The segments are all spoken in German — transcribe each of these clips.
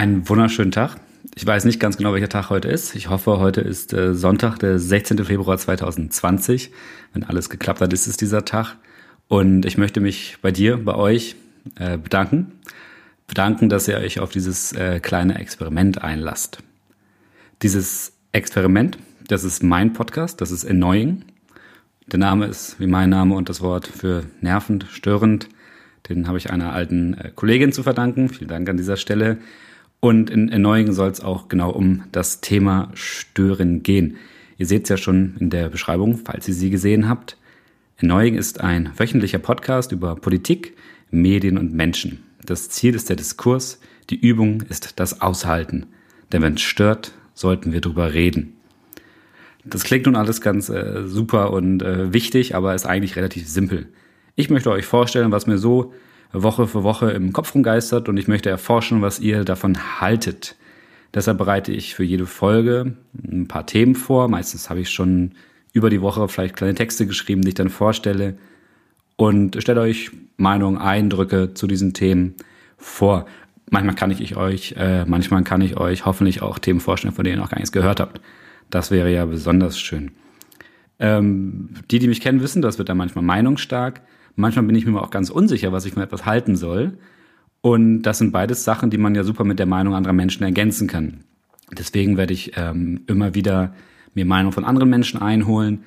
Einen wunderschönen Tag. Ich weiß nicht ganz genau, welcher Tag heute ist. Ich hoffe, heute ist äh, Sonntag, der 16. Februar 2020. Wenn alles geklappt hat, ist es dieser Tag. Und ich möchte mich bei dir, bei euch äh, bedanken. Bedanken, dass ihr euch auf dieses äh, kleine Experiment einlasst. Dieses Experiment, das ist mein Podcast, das ist Annoying. Der Name ist wie mein Name und das Wort für nervend, störend. Den habe ich einer alten äh, Kollegin zu verdanken. Vielen Dank an dieser Stelle. Und in Erneuing soll es auch genau um das Thema Stören gehen. Ihr seht es ja schon in der Beschreibung, falls ihr sie gesehen habt. Erneuing ist ein wöchentlicher Podcast über Politik, Medien und Menschen. Das Ziel ist der Diskurs, die Übung ist das Aushalten. Denn wenn es stört, sollten wir drüber reden. Das klingt nun alles ganz äh, super und äh, wichtig, aber ist eigentlich relativ simpel. Ich möchte euch vorstellen, was mir so Woche für Woche im Kopf rumgeistert und ich möchte erforschen, was ihr davon haltet. Deshalb bereite ich für jede Folge ein paar Themen vor. Meistens habe ich schon über die Woche vielleicht kleine Texte geschrieben, die ich dann vorstelle und stelle euch Meinungen, Eindrücke zu diesen Themen vor. Manchmal kann ich euch, äh, manchmal kann ich euch hoffentlich auch Themen vorstellen, von denen ihr noch gar nichts gehört habt. Das wäre ja besonders schön. Ähm, die, die mich kennen, wissen, das wird dann manchmal meinungsstark. Manchmal bin ich mir auch ganz unsicher, was ich von etwas halten soll. Und das sind beides Sachen, die man ja super mit der Meinung anderer Menschen ergänzen kann. Deswegen werde ich ähm, immer wieder mir Meinung von anderen Menschen einholen,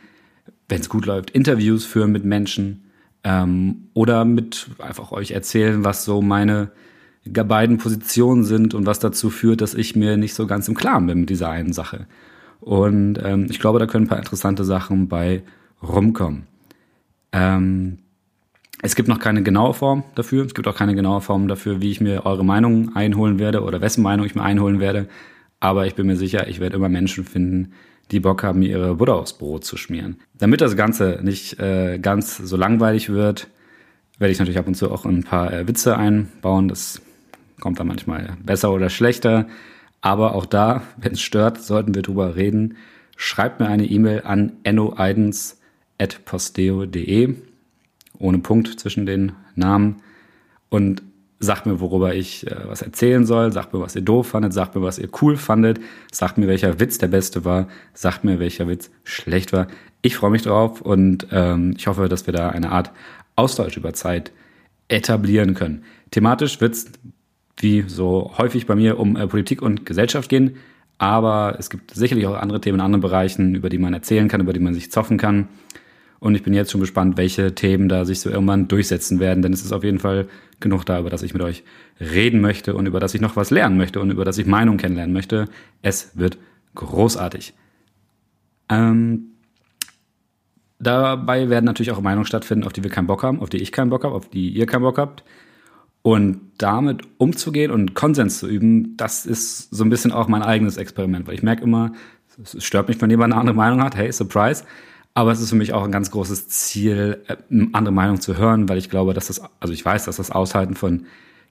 wenn es gut läuft, Interviews führen mit Menschen ähm, oder mit einfach euch erzählen, was so meine beiden Positionen sind und was dazu führt, dass ich mir nicht so ganz im Klaren bin mit dieser einen Sache. Und ähm, ich glaube, da können ein paar interessante Sachen bei rumkommen. Ähm, es gibt noch keine genaue Form dafür. Es gibt auch keine genaue Form dafür, wie ich mir eure Meinung einholen werde oder wessen Meinung ich mir einholen werde. Aber ich bin mir sicher, ich werde immer Menschen finden, die Bock haben, mir ihre Butter aufs Brot zu schmieren. Damit das Ganze nicht äh, ganz so langweilig wird, werde ich natürlich ab und zu auch ein paar äh, Witze einbauen. Das kommt dann manchmal besser oder schlechter. Aber auch da, wenn es stört, sollten wir drüber reden. Schreibt mir eine E-Mail an ennoeidens.posteo.de ohne Punkt zwischen den Namen und sagt mir, worüber ich äh, was erzählen soll, sagt mir, was ihr doof fandet, sagt mir, was ihr cool fandet, sagt mir, welcher Witz der beste war, sagt mir, welcher Witz schlecht war. Ich freue mich drauf und ähm, ich hoffe, dass wir da eine Art Austausch über Zeit etablieren können. Thematisch wird es, wie so häufig bei mir, um äh, Politik und Gesellschaft gehen, aber es gibt sicherlich auch andere Themen in anderen Bereichen, über die man erzählen kann, über die man sich zoffen kann. Und ich bin jetzt schon gespannt, welche Themen da sich so irgendwann durchsetzen werden, denn es ist auf jeden Fall genug da, über das ich mit euch reden möchte und über das ich noch was lernen möchte und über das ich Meinung kennenlernen möchte. Es wird großartig. Ähm, dabei werden natürlich auch Meinungen stattfinden, auf die wir keinen Bock haben, auf die ich keinen Bock habe, auf die ihr keinen Bock habt. Und damit umzugehen und Konsens zu üben, das ist so ein bisschen auch mein eigenes Experiment, weil ich merke immer, es stört mich, wenn jemand eine andere Meinung hat. Hey, Surprise. Aber es ist für mich auch ein ganz großes Ziel, äh, andere Meinung zu hören, weil ich glaube, dass das, also ich weiß, dass das Aushalten von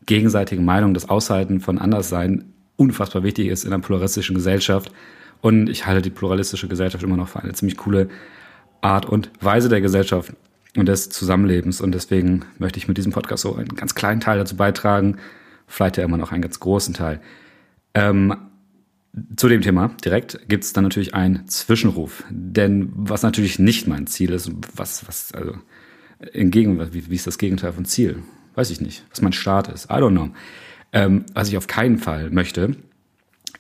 gegenseitigen Meinungen, das Aushalten von Anderssein unfassbar wichtig ist in einer pluralistischen Gesellschaft. Und ich halte die pluralistische Gesellschaft immer noch für eine ziemlich coole Art und Weise der Gesellschaft und des Zusammenlebens. Und deswegen möchte ich mit diesem Podcast so einen ganz kleinen Teil dazu beitragen, vielleicht ja immer noch einen ganz großen Teil. Ähm, zu dem Thema direkt gibt es dann natürlich einen Zwischenruf. Denn was natürlich nicht mein Ziel ist, was, was, also, entgegen, wie, wie ist das Gegenteil von Ziel? Weiß ich nicht. Was mein Start ist. I don't know. Ähm, was ich auf keinen Fall möchte,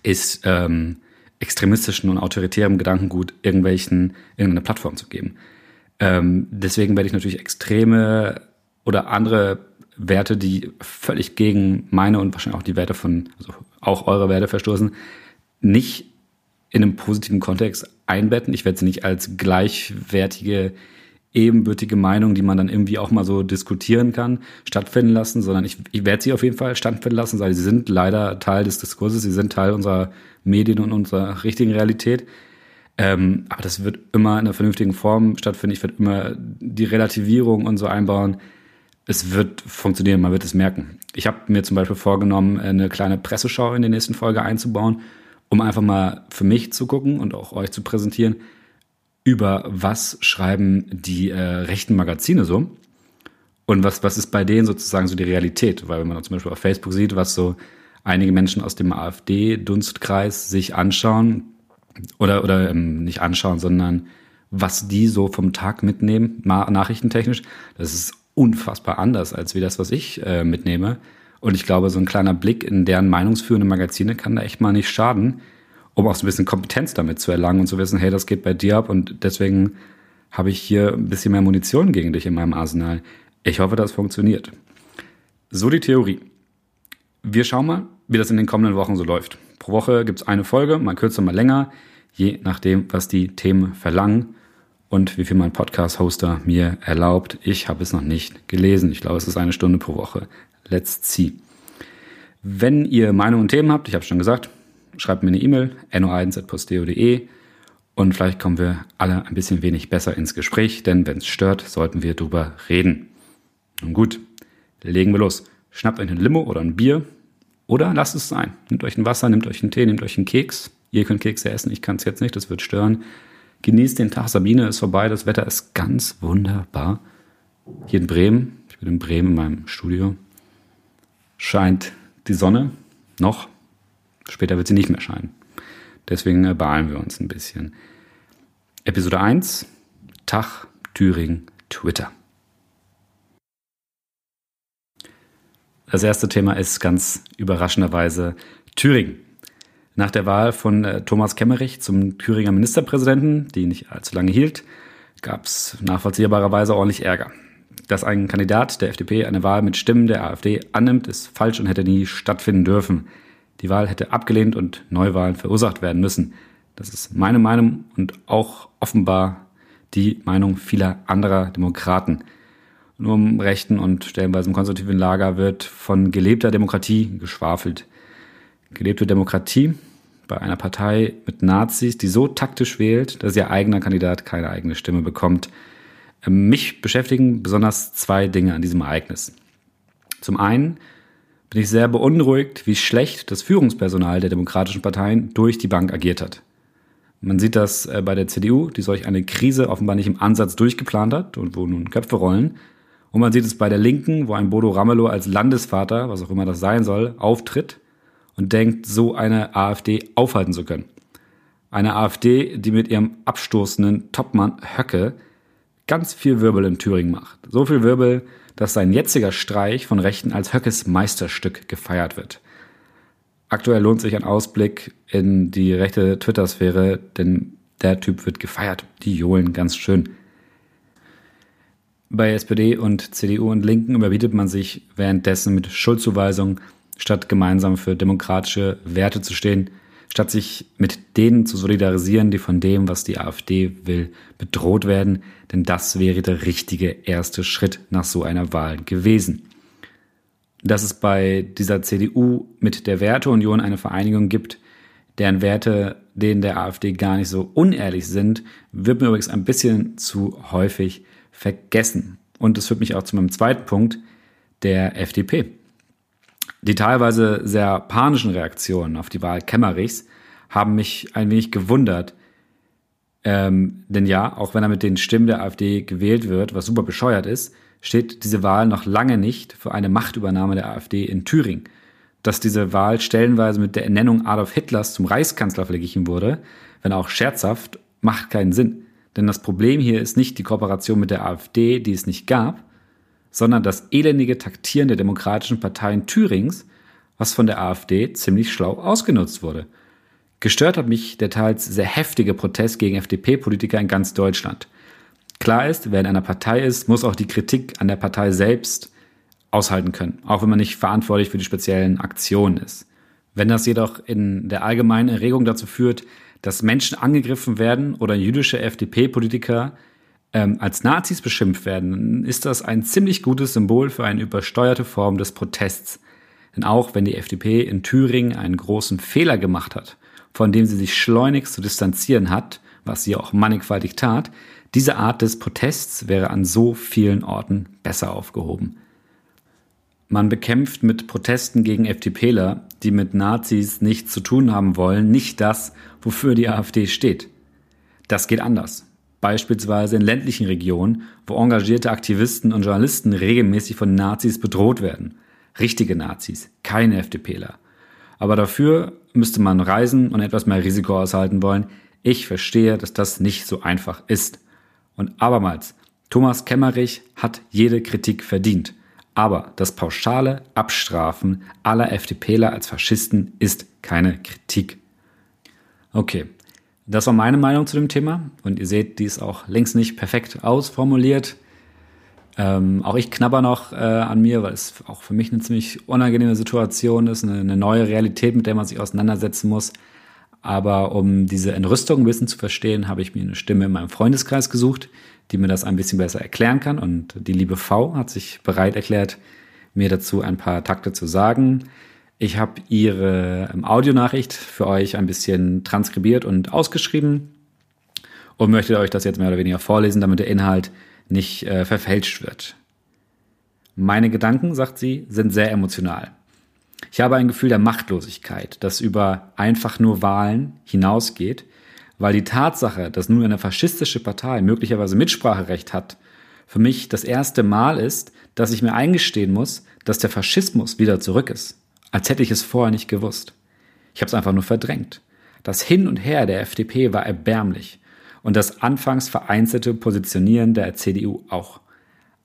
ist ähm, extremistischen und autoritären Gedankengut irgendwelchen, irgendeine Plattform zu geben. Ähm, deswegen werde ich natürlich extreme oder andere Werte, die völlig gegen meine und wahrscheinlich auch die Werte von, also auch eure Werte verstoßen, nicht in einem positiven Kontext einbetten. Ich werde sie nicht als gleichwertige, ebenbürtige Meinung, die man dann irgendwie auch mal so diskutieren kann, stattfinden lassen, sondern ich, ich werde sie auf jeden Fall stattfinden lassen, weil sie sind leider Teil des Diskurses, sie sind Teil unserer Medien und unserer richtigen Realität. Ähm, aber das wird immer in einer vernünftigen Form stattfinden. Ich werde immer die Relativierung und so einbauen. Es wird funktionieren, man wird es merken. Ich habe mir zum Beispiel vorgenommen, eine kleine Presseschau in der nächsten Folge einzubauen, um einfach mal für mich zu gucken und auch euch zu präsentieren, über was schreiben die äh, rechten Magazine so und was, was ist bei denen sozusagen so die Realität. Weil wenn man zum Beispiel auf Facebook sieht, was so einige Menschen aus dem AfD-Dunstkreis sich anschauen oder, oder ähm, nicht anschauen, sondern was die so vom Tag mitnehmen, nachrichtentechnisch, das ist unfassbar anders als wie das, was ich äh, mitnehme. Und ich glaube, so ein kleiner Blick in deren meinungsführende Magazine kann da echt mal nicht schaden, um auch so ein bisschen Kompetenz damit zu erlangen und zu wissen, hey, das geht bei dir ab und deswegen habe ich hier ein bisschen mehr Munition gegen dich in meinem Arsenal. Ich hoffe, das funktioniert. So die Theorie. Wir schauen mal, wie das in den kommenden Wochen so läuft. Pro Woche gibt es eine Folge, mal kürzer, mal länger, je nachdem, was die Themen verlangen und wie viel mein Podcast-Hoster mir erlaubt. Ich habe es noch nicht gelesen. Ich glaube, es ist eine Stunde pro Woche. Let's see. Wenn ihr Meinungen und Themen habt, ich habe schon gesagt, schreibt mir eine E-Mail, no1.posteo.de und vielleicht kommen wir alle ein bisschen wenig besser ins Gespräch, denn wenn es stört, sollten wir drüber reden. Nun gut, legen wir los. Schnappt euch ein Limo oder ein Bier oder lasst es sein. Nehmt euch ein Wasser, nehmt euch einen Tee, nehmt euch einen Keks. Ihr könnt Kekse essen, ich kann es jetzt nicht, das wird stören. Genießt den Tag, Sabine ist vorbei, das Wetter ist ganz wunderbar. Hier in Bremen, ich bin in Bremen in meinem Studio, scheint die Sonne noch. Später wird sie nicht mehr scheinen. Deswegen äh, beeilen wir uns ein bisschen. Episode 1, Tag, Thüringen, Twitter. Das erste Thema ist ganz überraschenderweise Thüringen. Nach der Wahl von äh, Thomas Kemmerich zum Thüringer Ministerpräsidenten, die nicht allzu lange hielt, gab es nachvollziehbarerweise ordentlich Ärger. Dass ein Kandidat der FDP eine Wahl mit Stimmen der AfD annimmt, ist falsch und hätte nie stattfinden dürfen. Die Wahl hätte abgelehnt und Neuwahlen verursacht werden müssen. Das ist meine Meinung und auch offenbar die Meinung vieler anderer Demokraten. Nur im rechten und stellenweise im konservativen Lager wird von gelebter Demokratie geschwafelt. Gelebte Demokratie bei einer Partei mit Nazis, die so taktisch wählt, dass ihr eigener Kandidat keine eigene Stimme bekommt. Ähm, mich beschäftigen besonders zwei Dinge an diesem Ereignis. Zum einen bin ich sehr beunruhigt, wie schlecht das Führungspersonal der demokratischen Parteien durch die Bank agiert hat. Man sieht das äh, bei der CDU, die solch eine Krise offenbar nicht im Ansatz durchgeplant hat und wo nun Köpfe rollen. Und man sieht es bei der Linken, wo ein Bodo Ramelow als Landesvater, was auch immer das sein soll, auftritt und denkt, so eine AfD aufhalten zu können. Eine AfD, die mit ihrem abstoßenden Topmann Höcke ganz viel Wirbel in Thüringen macht. So viel Wirbel, dass sein jetziger Streich von Rechten als Höckes Meisterstück gefeiert wird. Aktuell lohnt sich ein Ausblick in die rechte Twitter-Sphäre, denn der Typ wird gefeiert. Die johlen ganz schön. Bei SPD und CDU und Linken überbietet man sich währenddessen mit Schuldzuweisungen, statt gemeinsam für demokratische Werte zu stehen, statt sich mit denen zu solidarisieren, die von dem, was die AfD will, bedroht werden. Denn das wäre der richtige erste Schritt nach so einer Wahl gewesen. Dass es bei dieser CDU mit der Werteunion eine Vereinigung gibt, deren Werte denen der AfD gar nicht so unehrlich sind, wird mir übrigens ein bisschen zu häufig vergessen. Und das führt mich auch zu meinem zweiten Punkt, der FDP. Die teilweise sehr panischen Reaktionen auf die Wahl Kemmerichs haben mich ein wenig gewundert. Ähm, denn ja, auch wenn er mit den Stimmen der AfD gewählt wird, was super bescheuert ist, steht diese Wahl noch lange nicht für eine Machtübernahme der AfD in Thüringen. Dass diese Wahl stellenweise mit der Ernennung Adolf Hitlers zum Reichskanzler verglichen wurde, wenn auch scherzhaft, macht keinen Sinn. Denn das Problem hier ist nicht die Kooperation mit der AfD, die es nicht gab, sondern das elendige Taktieren der demokratischen Parteien Thürings, was von der AfD ziemlich schlau ausgenutzt wurde. Gestört hat mich der teils sehr heftige Protest gegen FDP-Politiker in ganz Deutschland. Klar ist, wer in einer Partei ist, muss auch die Kritik an der Partei selbst aushalten können, auch wenn man nicht verantwortlich für die speziellen Aktionen ist. Wenn das jedoch in der allgemeinen Erregung dazu führt, dass Menschen angegriffen werden oder jüdische FDP-Politiker ähm, als Nazis beschimpft werden, ist das ein ziemlich gutes Symbol für eine übersteuerte Form des Protests. Denn auch wenn die FDP in Thüringen einen großen Fehler gemacht hat, von dem sie sich schleunigst zu distanzieren hat, was sie auch mannigfaltig tat, diese Art des Protests wäre an so vielen Orten besser aufgehoben. Man bekämpft mit Protesten gegen FDPler, die mit Nazis nichts zu tun haben wollen, nicht das, wofür die AfD steht. Das geht anders. Beispielsweise in ländlichen Regionen, wo engagierte Aktivisten und Journalisten regelmäßig von Nazis bedroht werden. Richtige Nazis, keine FDPler. Aber dafür müsste man reisen und etwas mehr Risiko aushalten wollen. Ich verstehe, dass das nicht so einfach ist. Und abermals, Thomas Kemmerich hat jede Kritik verdient. Aber das pauschale Abstrafen aller FDPler als Faschisten ist keine Kritik. Okay, das war meine Meinung zu dem Thema. Und ihr seht, die ist auch längst nicht perfekt ausformuliert. Ähm, auch ich knabber noch äh, an mir, weil es auch für mich eine ziemlich unangenehme Situation ist, eine, eine, neue Realität, mit der man sich auseinandersetzen muss. Aber um diese Entrüstung ein bisschen zu verstehen, habe ich mir eine Stimme in meinem Freundeskreis gesucht, die mir das ein bisschen besser erklären kann. Und die liebe V hat sich bereit erklärt, mir dazu ein paar Takte zu sagen. Ich habe ihre ähm, Audionachricht für euch ein bisschen transkribiert und ausgeschrieben und möchte euch das jetzt mehr oder weniger vorlesen, damit der Inhalt nicht äh, verfälscht wird. Meine Gedanken, sagt sie, sind sehr emotional. Ich habe ein Gefühl der Machtlosigkeit, das über einfach nur Wahlen hinausgeht, weil die Tatsache, dass nun eine faschistische Partei möglicherweise Mitspracherecht hat, für mich das erste Mal ist, dass ich mir eingestehen muss, dass der Faschismus wieder zurück ist, als hätte ich es vorher nicht gewusst. Ich habe es einfach nur verdrängt. Das Hin und Her der FDP war erbärmlich und das anfangs vereinzelte Positionieren der CDU auch.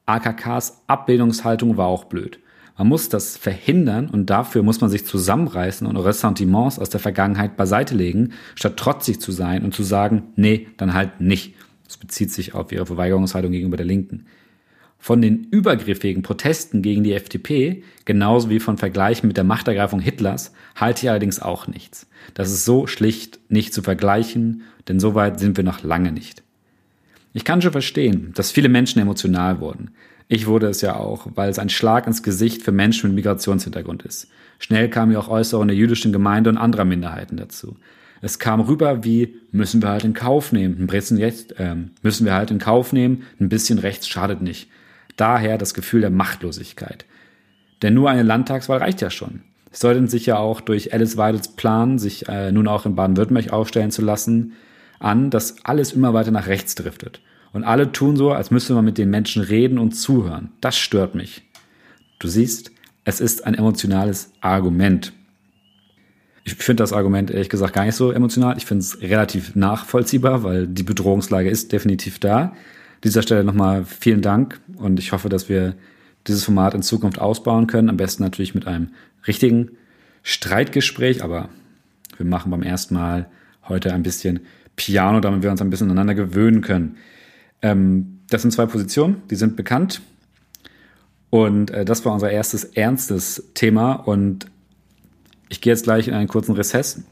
AKKs Abbildungshaltung war auch blöd. Man muss das verhindern und dafür muss man sich zusammenreißen und Ressentiments aus der Vergangenheit beiseite legen, statt trotzig zu sein und zu sagen, nee, dann halt nicht. Das bezieht sich auf ihre Verweigerungshaltung gegenüber der Linken. Von den übergriffigen Protesten gegen die FDP, genauso wie von Vergleichen mit der Machtergreifung Hitlers, halte ich allerdings auch nichts. Das ist so schlicht nicht zu vergleichen, denn so weit sind wir noch lange nicht. Ich kann schon verstehen, dass viele Menschen emotional wurden. Ich wurde es ja auch, weil es ein Schlag ins Gesicht für Menschen mit Migrationshintergrund ist. Schnell kamen ja auch Äußerungen der jüdischen Gemeinde und anderer Minderheiten dazu. Es kam rüber wie, müssen wir halt in Kauf nehmen, ein bisschen rechts, äh, müssen wir halt in Kauf nehmen, ein bisschen rechts schadet nicht. Daher das Gefühl der Machtlosigkeit. Denn nur eine Landtagswahl reicht ja schon. Es sollten sich ja auch durch Alice Weidels Plan, sich äh, nun auch in Baden-Württemberg aufstellen zu lassen, an, dass alles immer weiter nach rechts driftet. Und alle tun so, als müsste man mit den Menschen reden und zuhören. Das stört mich. Du siehst, es ist ein emotionales Argument. Ich finde das Argument ehrlich gesagt gar nicht so emotional. Ich finde es relativ nachvollziehbar, weil die Bedrohungslage ist definitiv da. An dieser Stelle nochmal vielen Dank und ich hoffe, dass wir dieses Format in Zukunft ausbauen können. Am besten natürlich mit einem richtigen Streitgespräch, aber wir machen beim ersten Mal heute ein bisschen Piano, damit wir uns ein bisschen aneinander gewöhnen können. Ähm, das sind zwei Positionen, die sind bekannt. Und äh, das war unser erstes ernstes Thema. Und ich gehe jetzt gleich in einen kurzen Rezess.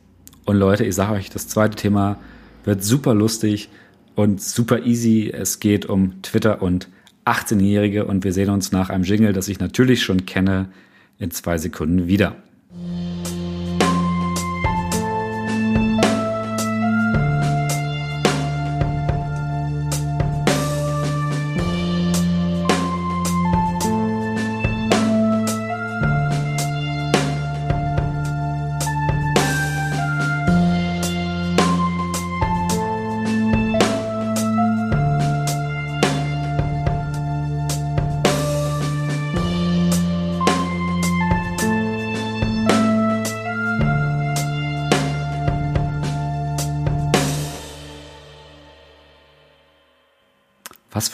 Und Leute, ich sage euch, das zweite Thema wird super lustig und super easy. Es geht um Twitter und 18-Jährige und wir sehen uns nach einem Jingle, das ich natürlich schon kenne, in zwei Sekunden wieder.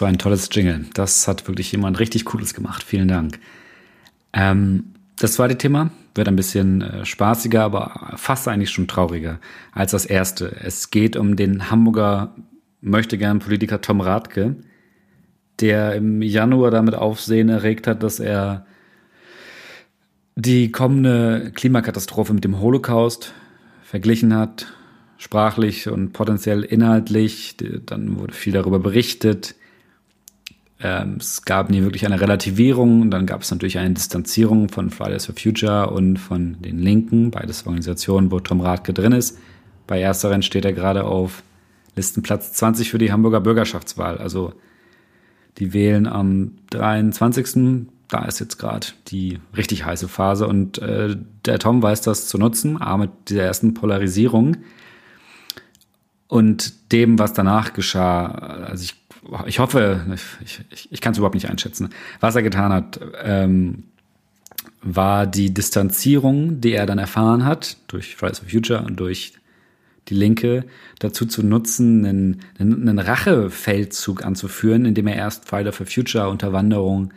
Für ein tolles Jingle. Das hat wirklich jemand richtig Cooles gemacht. Vielen Dank. Ähm, das zweite Thema wird ein bisschen äh, spaßiger, aber fast eigentlich schon trauriger als das erste. Es geht um den Hamburger möchtegern Politiker Tom Rathke, der im Januar damit Aufsehen erregt hat, dass er die kommende Klimakatastrophe mit dem Holocaust verglichen hat, sprachlich und potenziell inhaltlich. Dann wurde viel darüber berichtet. Ähm, es gab nie wirklich eine Relativierung und dann gab es natürlich eine Distanzierung von Fridays for Future und von den Linken, beides Organisationen, wo Tom Rathke drin ist. Bei ersteren steht er gerade auf Listenplatz 20 für die Hamburger Bürgerschaftswahl. Also die wählen am 23. Da ist jetzt gerade die richtig heiße Phase und äh, der Tom weiß das zu nutzen, aber mit dieser ersten Polarisierung und dem, was danach geschah. Also ich ich hoffe, ich, ich, ich kann es überhaupt nicht einschätzen, was er getan hat. Ähm, war die Distanzierung, die er dann erfahren hat, durch Fridays for Future und durch die Linke, dazu zu nutzen, einen, einen Rachefeldzug anzuführen, indem er erst Fridays for Future Unterwanderung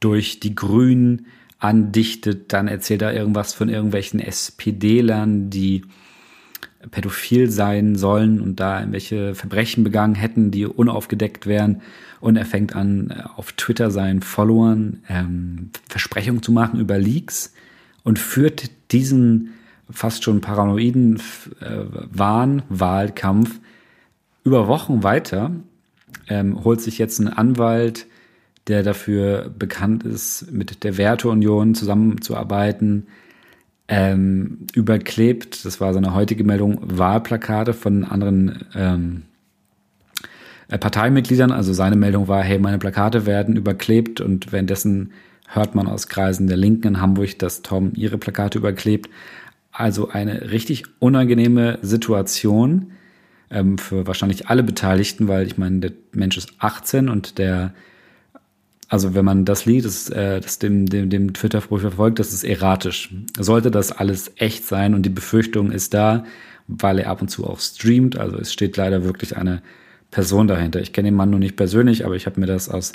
durch die Grünen andichtet, dann erzählt er irgendwas von irgendwelchen SPD-Lern, die pädophil sein sollen und da irgendwelche Verbrechen begangen hätten, die unaufgedeckt wären. Und er fängt an, auf Twitter seinen Followern ähm, Versprechungen zu machen über Leaks und führt diesen fast schon paranoiden äh, Wahn, Wahlkampf über Wochen weiter, ähm, holt sich jetzt einen Anwalt, der dafür bekannt ist, mit der Werteunion zusammenzuarbeiten, ähm, überklebt, das war seine heutige Meldung, Wahlplakate von anderen ähm, äh, Parteimitgliedern. Also seine Meldung war, hey, meine Plakate werden überklebt und währenddessen hört man aus Kreisen der Linken in Hamburg, dass Tom ihre Plakate überklebt. Also eine richtig unangenehme Situation ähm, für wahrscheinlich alle Beteiligten, weil ich meine, der Mensch ist 18 und der also wenn man das Lied, das, äh, das dem, dem, dem Twitter-Spruch verfolgt, das ist erratisch. Sollte das alles echt sein und die Befürchtung ist da, weil er ab und zu auch streamt, also es steht leider wirklich eine Person dahinter. Ich kenne den Mann nur nicht persönlich, aber ich habe mir das aus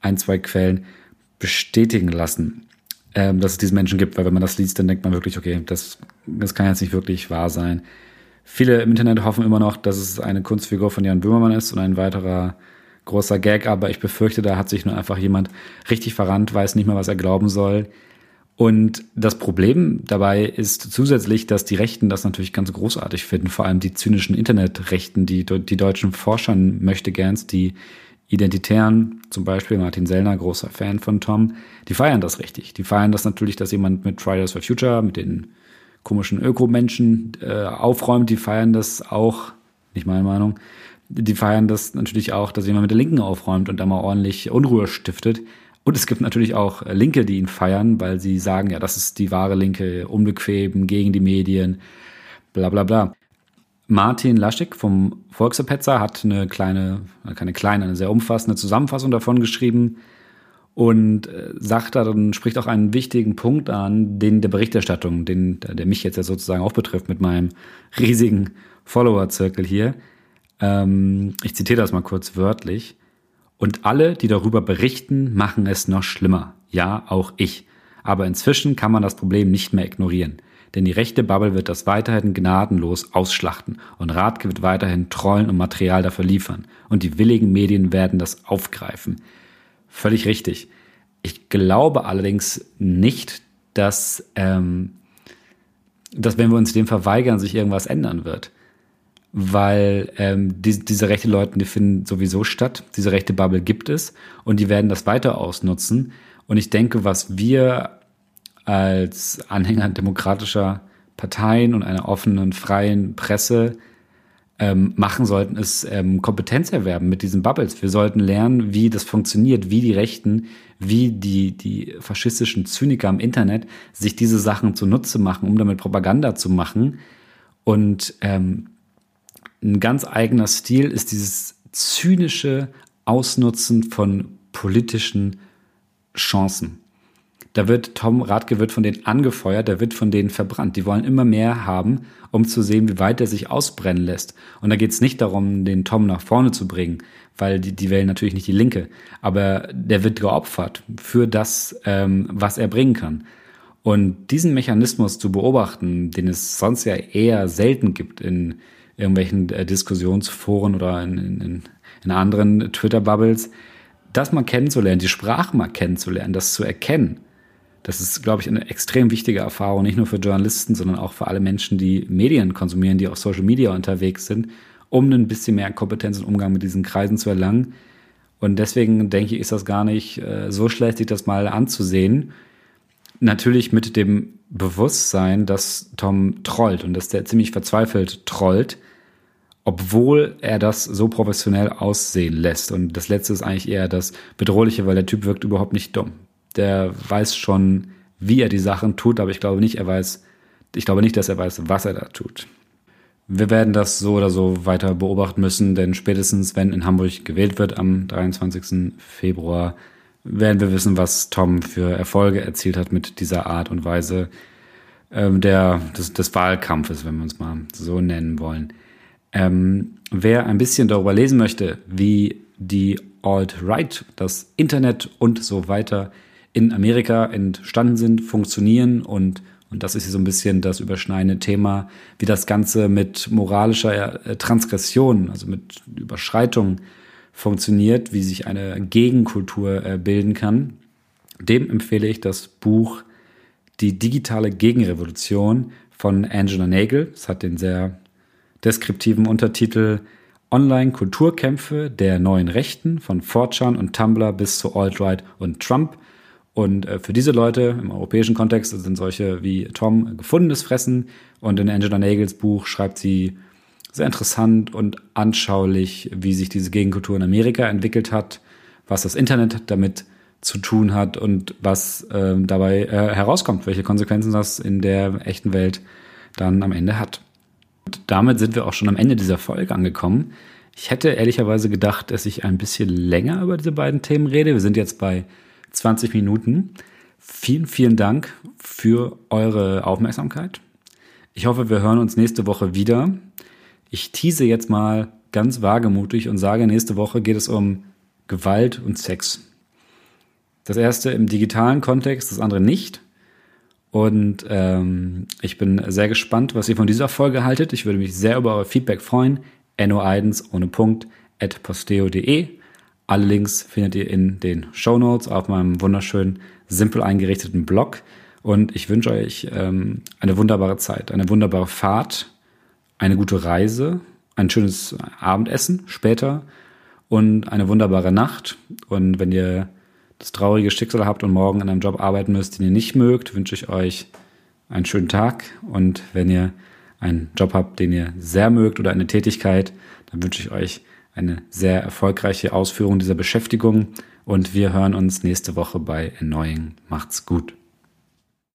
ein, zwei Quellen bestätigen lassen, ähm, dass es diesen Menschen gibt, weil wenn man das liest, dann denkt man wirklich, okay, das, das kann jetzt nicht wirklich wahr sein. Viele im Internet hoffen immer noch, dass es eine Kunstfigur von Jan Böhmermann ist und ein weiterer großer Gag, aber ich befürchte, da hat sich nur einfach jemand richtig verrannt, weiß nicht mehr, was er glauben soll. Und das Problem dabei ist zusätzlich, dass die Rechten das natürlich ganz großartig finden, vor allem die zynischen Internetrechten, die, die deutschen Forschern möchte gern, die Identitären, zum Beispiel Martin Sellner, großer Fan von Tom, die feiern das richtig. Die feiern das natürlich, dass jemand mit Fridays for Future, mit den komischen Ökomenschen äh, aufräumt. Die feiern das auch, nicht meine Meinung, die feiern das natürlich auch, dass jemand mit der Linken aufräumt und da mal ordentlich Unruhe stiftet. Und es gibt natürlich auch Linke, die ihn feiern, weil sie sagen, ja, das ist die wahre Linke, unbequem, gegen die Medien, bla bla bla. Martin Laschik vom Volksverpetzer hat eine kleine, keine kleine, eine sehr umfassende Zusammenfassung davon geschrieben und äh, sagt da dann, spricht auch einen wichtigen Punkt an, den der Berichterstattung, den, der mich jetzt ja sozusagen auch betrifft mit meinem riesigen Follower-Zirkel hier. Ähm, ich zitiere das mal kurz wörtlich. Und alle, die darüber berichten, machen es noch schlimmer. Ja, auch ich. Aber inzwischen kann man das Problem nicht mehr ignorieren. Denn die rechte Bubble wird das weiterhin gnadenlos ausschlachten und Radke wird weiterhin Trollen und Material dafür liefern. Und die willigen Medien werden das aufgreifen. Völlig richtig. Ich glaube allerdings nicht, dass, ähm, dass wenn wir uns dem verweigern, sich irgendwas ändern wird weil ähm, die, diese rechte Leute, die finden sowieso statt. Diese rechte Bubble gibt es und die werden das weiter ausnutzen. Und ich denke, was wir als Anhänger demokratischer Parteien und einer offenen, freien Presse ähm, machen sollten, ist ähm, Kompetenz erwerben mit diesen Bubbles. Wir sollten lernen, wie das funktioniert, wie die Rechten, wie die, die faschistischen Zyniker im Internet sich diese Sachen zunutze machen, um damit Propaganda zu machen. Und ähm, ein ganz eigener Stil ist dieses zynische Ausnutzen von politischen Chancen. Da wird Tom Radke wird von denen angefeuert, der wird von denen verbrannt. Die wollen immer mehr haben, um zu sehen, wie weit er sich ausbrennen lässt. Und da geht es nicht darum, den Tom nach vorne zu bringen, weil die, die wählen natürlich nicht die Linke. Aber der wird geopfert für das, ähm, was er bringen kann. Und diesen Mechanismus zu beobachten, den es sonst ja eher selten gibt in irgendwelchen äh, Diskussionsforen oder in, in, in anderen Twitter-Bubbles, das mal kennenzulernen, die Sprache mal kennenzulernen, das zu erkennen, das ist, glaube ich, eine extrem wichtige Erfahrung, nicht nur für Journalisten, sondern auch für alle Menschen, die Medien konsumieren, die auf Social Media unterwegs sind, um ein bisschen mehr Kompetenz und Umgang mit diesen Kreisen zu erlangen. Und deswegen denke ich, ist das gar nicht äh, so schlecht, sich das mal anzusehen. Natürlich mit dem Bewusstsein, dass Tom trollt und dass der ziemlich verzweifelt trollt obwohl er das so professionell aussehen lässt. Und das letzte ist eigentlich eher das Bedrohliche, weil der Typ wirkt überhaupt nicht dumm. Der weiß schon, wie er die Sachen tut, aber ich glaube nicht, er weiß, ich glaube nicht, dass er weiß, was er da tut. Wir werden das so oder so weiter beobachten müssen, denn spätestens wenn in Hamburg gewählt wird am 23. Februar, werden wir wissen, was Tom für Erfolge erzielt hat mit dieser Art und Weise ähm, der, des, des Wahlkampfes, wenn wir uns mal so nennen wollen. Ähm, wer ein bisschen darüber lesen möchte, wie die Alt-Right, das Internet und so weiter in Amerika entstanden sind, funktionieren und und das ist hier so ein bisschen das überschneidende Thema, wie das Ganze mit moralischer äh, Transgression, also mit Überschreitung funktioniert, wie sich eine Gegenkultur äh, bilden kann. Dem empfehle ich das Buch Die digitale Gegenrevolution von Angela Nagel. Es hat den sehr deskriptiven Untertitel Online-Kulturkämpfe der neuen Rechten von Fortran und Tumblr bis zu Alt-Right und Trump. Und äh, für diese Leute im europäischen Kontext sind solche wie Tom gefundenes Fressen. Und in Angela Nagels Buch schreibt sie sehr interessant und anschaulich, wie sich diese Gegenkultur in Amerika entwickelt hat, was das Internet damit zu tun hat und was äh, dabei äh, herauskommt, welche Konsequenzen das in der echten Welt dann am Ende hat. Und damit sind wir auch schon am Ende dieser Folge angekommen. Ich hätte ehrlicherweise gedacht, dass ich ein bisschen länger über diese beiden Themen rede. Wir sind jetzt bei 20 Minuten. Vielen, vielen Dank für eure Aufmerksamkeit. Ich hoffe, wir hören uns nächste Woche wieder. Ich tease jetzt mal ganz wagemutig und sage, nächste Woche geht es um Gewalt und Sex. Das erste im digitalen Kontext, das andere nicht. Und ähm, ich bin sehr gespannt, was ihr von dieser Folge haltet. Ich würde mich sehr über euer Feedback freuen. no1 ohne Punkt at posteo.de. Alle Links findet ihr in den Show Notes auf meinem wunderschönen, simpel eingerichteten Blog. Und ich wünsche euch ähm, eine wunderbare Zeit, eine wunderbare Fahrt, eine gute Reise, ein schönes Abendessen später und eine wunderbare Nacht. Und wenn ihr das traurige Schicksal habt und morgen in einem Job arbeiten müsst, den ihr nicht mögt, wünsche ich euch einen schönen Tag. Und wenn ihr einen Job habt, den ihr sehr mögt oder eine Tätigkeit, dann wünsche ich euch eine sehr erfolgreiche Ausführung dieser Beschäftigung und wir hören uns nächste Woche bei Erneuing. Macht's gut.